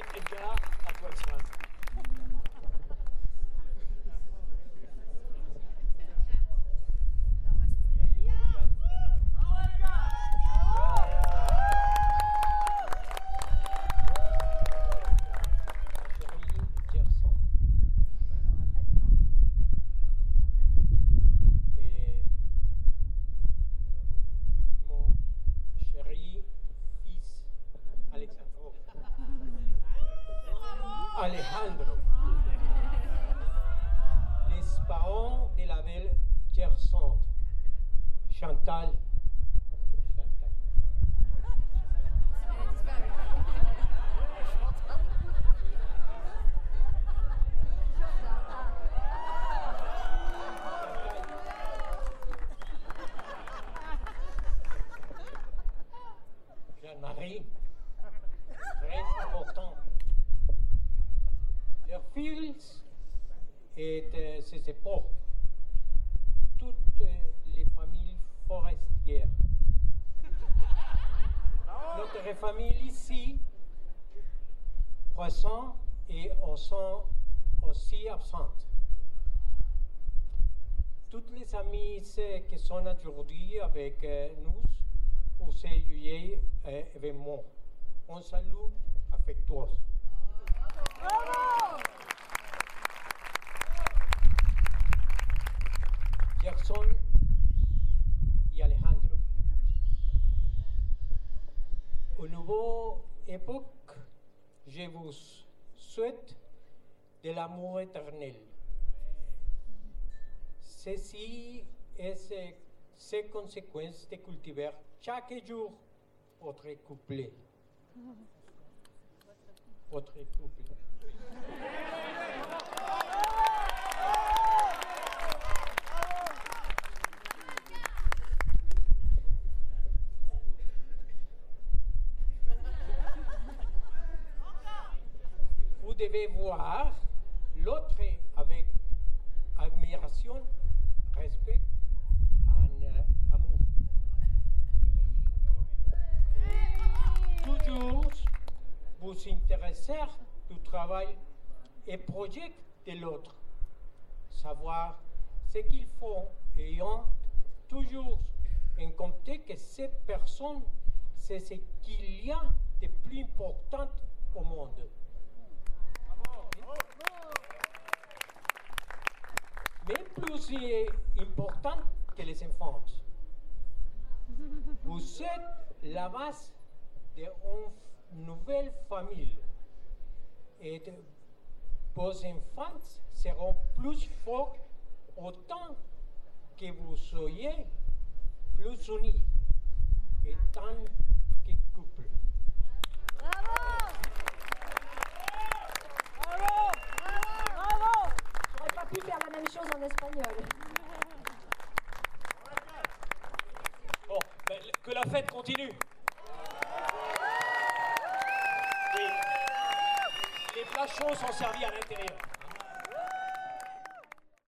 Take a jar at lunchtime. Parents de la belle Gerson. Chantal. Jean-Marie, très important. Leur fils et euh, ses épaules, toutes euh, les familles forestières. Notre famille ici, présente et sont aussi absentes. Toutes les amis euh, qui sont aujourd'hui avec nous pour ce juillet euh, événement. Un salut affectueux. Jackson y Alejandro. Une nouvelle époque, je vous souhaite de l'amour éternel. Ceci est ces conséquences de cultiver chaque jour votre couple. Votre couple. Devez voir l'autre avec admiration, respect, en euh, amour. Toujours vous intéresser du travail et projet de l'autre. Savoir ce qu'ils font ayant toujours en compte que cette personne, c'est ce qu'il y a de plus important au monde. Même plus important que les enfants. Vous êtes la base d'une nouvelle famille et vos enfants seront plus forts autant que vous soyez plus unis et tant que couple. J'aurais pas pu faire la même chose espagnol. Bon, ben, que la fête continue. Et les plats sont servis à l'intérieur.